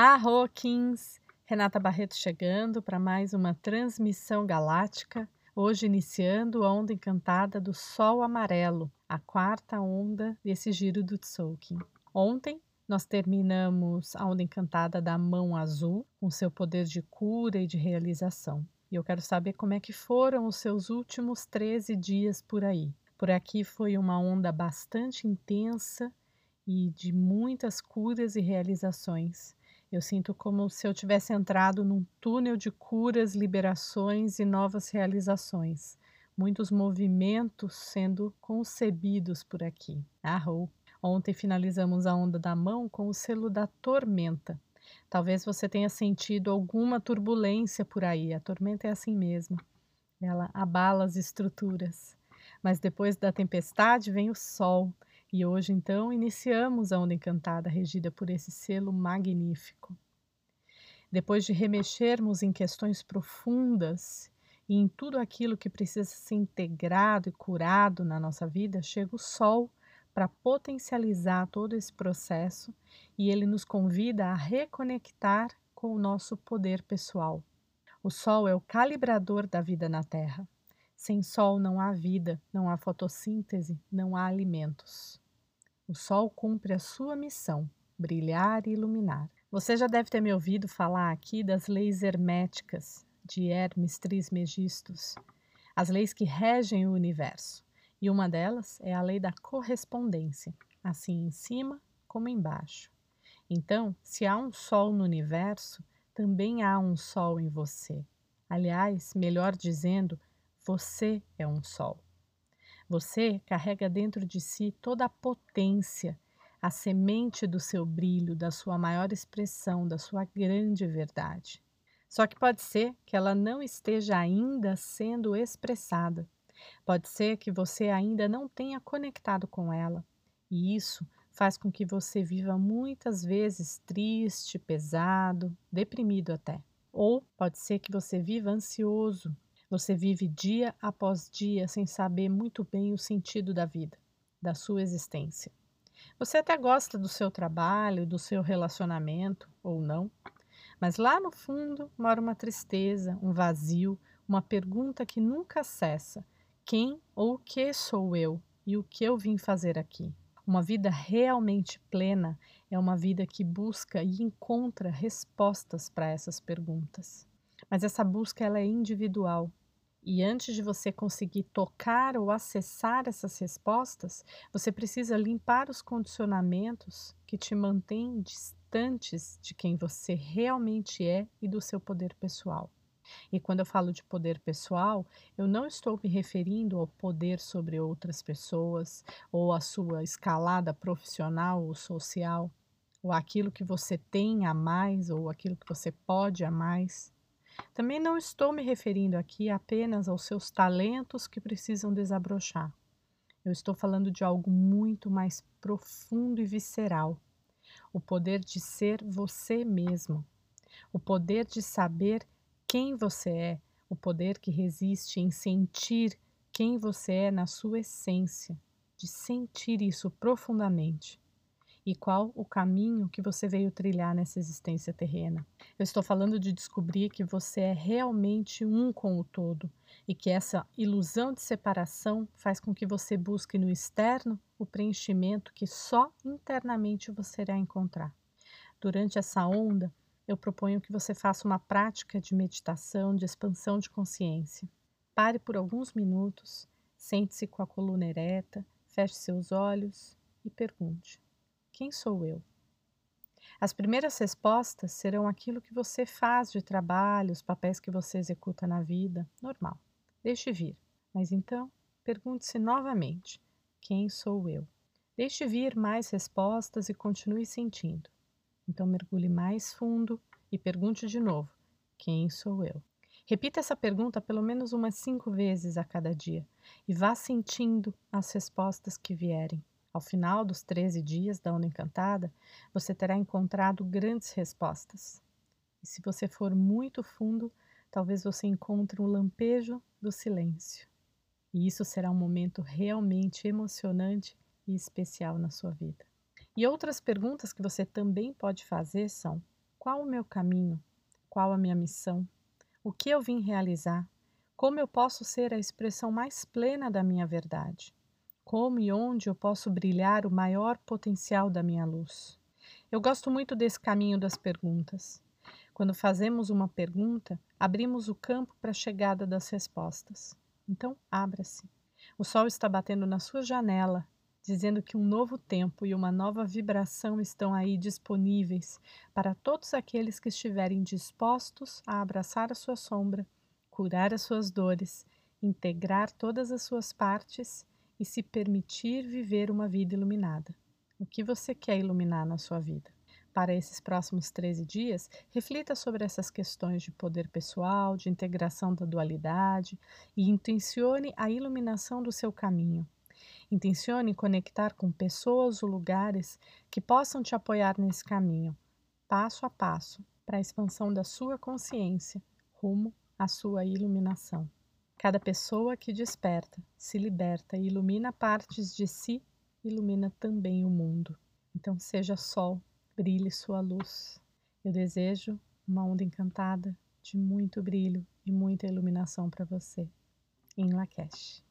Arroquins! Renata Barreto chegando para mais uma transmissão galáctica. Hoje iniciando a onda encantada do Sol Amarelo, a quarta onda desse giro do Tzolk'in. Ontem nós terminamos a onda encantada da mão azul, com seu poder de cura e de realização. E eu quero saber como é que foram os seus últimos 13 dias por aí. Por aqui foi uma onda bastante intensa e de muitas curas e realizações. Eu sinto como se eu tivesse entrado num túnel de curas, liberações e novas realizações. Muitos movimentos sendo concebidos por aqui. Arrou! Ontem finalizamos a onda da mão com o selo da tormenta. Talvez você tenha sentido alguma turbulência por aí. A tormenta é assim mesmo. Ela abala as estruturas. Mas depois da tempestade vem o sol e hoje, então, iniciamos a Onda Encantada, regida por esse selo magnífico. Depois de remexermos em questões profundas e em tudo aquilo que precisa ser integrado e curado na nossa vida, chega o Sol para potencializar todo esse processo e ele nos convida a reconectar com o nosso poder pessoal. O Sol é o calibrador da vida na Terra. Sem sol não há vida, não há fotossíntese, não há alimentos. O sol cumpre a sua missão, brilhar e iluminar. Você já deve ter me ouvido falar aqui das leis herméticas de Hermes Trismegistus, as leis que regem o universo. E uma delas é a lei da correspondência, assim em cima como embaixo. Então, se há um sol no universo, também há um sol em você. Aliás, melhor dizendo, você é um sol. Você carrega dentro de si toda a potência, a semente do seu brilho, da sua maior expressão, da sua grande verdade. Só que pode ser que ela não esteja ainda sendo expressada. Pode ser que você ainda não tenha conectado com ela, e isso faz com que você viva muitas vezes triste, pesado, deprimido até. Ou pode ser que você viva ansioso, você vive dia após dia sem saber muito bem o sentido da vida, da sua existência. Você até gosta do seu trabalho, do seu relacionamento, ou não, mas lá no fundo mora uma tristeza, um vazio, uma pergunta que nunca cessa: quem ou o que sou eu e o que eu vim fazer aqui? Uma vida realmente plena é uma vida que busca e encontra respostas para essas perguntas. Mas essa busca ela é individual. E antes de você conseguir tocar ou acessar essas respostas, você precisa limpar os condicionamentos que te mantêm distantes de quem você realmente é e do seu poder pessoal. E quando eu falo de poder pessoal, eu não estou me referindo ao poder sobre outras pessoas, ou à sua escalada profissional ou social, ou aquilo que você tem a mais, ou aquilo que você pode a mais. Também não estou me referindo aqui apenas aos seus talentos que precisam desabrochar. Eu estou falando de algo muito mais profundo e visceral. O poder de ser você mesmo. O poder de saber quem você é. O poder que resiste em sentir quem você é na sua essência. De sentir isso profundamente e qual o caminho que você veio trilhar nessa existência terrena. Eu estou falando de descobrir que você é realmente um com o todo e que essa ilusão de separação faz com que você busque no externo o preenchimento que só internamente você irá encontrar. Durante essa onda, eu proponho que você faça uma prática de meditação, de expansão de consciência. Pare por alguns minutos, sente-se com a coluna ereta, feche seus olhos e pergunte: quem sou eu? As primeiras respostas serão aquilo que você faz de trabalho, os papéis que você executa na vida, normal. Deixe vir. Mas então, pergunte-se novamente: quem sou eu? Deixe vir mais respostas e continue sentindo. Então, mergulhe mais fundo e pergunte de novo: quem sou eu? Repita essa pergunta pelo menos umas cinco vezes a cada dia e vá sentindo as respostas que vierem. Ao final dos 13 dias da Onda Encantada, você terá encontrado grandes respostas. E se você for muito fundo, talvez você encontre um lampejo do silêncio. E isso será um momento realmente emocionante e especial na sua vida. E outras perguntas que você também pode fazer são: Qual o meu caminho? Qual a minha missão? O que eu vim realizar? Como eu posso ser a expressão mais plena da minha verdade? Como e onde eu posso brilhar o maior potencial da minha luz? Eu gosto muito desse caminho das perguntas. Quando fazemos uma pergunta, abrimos o campo para a chegada das respostas. Então, abra-se. O sol está batendo na sua janela, dizendo que um novo tempo e uma nova vibração estão aí disponíveis para todos aqueles que estiverem dispostos a abraçar a sua sombra, curar as suas dores, integrar todas as suas partes e se permitir viver uma vida iluminada. O que você quer iluminar na sua vida? Para esses próximos 13 dias, reflita sobre essas questões de poder pessoal, de integração da dualidade e intencione a iluminação do seu caminho. Intencione conectar com pessoas ou lugares que possam te apoiar nesse caminho, passo a passo, para a expansão da sua consciência rumo à sua iluminação. Cada pessoa que desperta, se liberta e ilumina partes de si, ilumina também o mundo. Então, seja sol, brilhe sua luz. Eu desejo uma onda encantada de muito brilho e muita iluminação para você. Em Lakesh.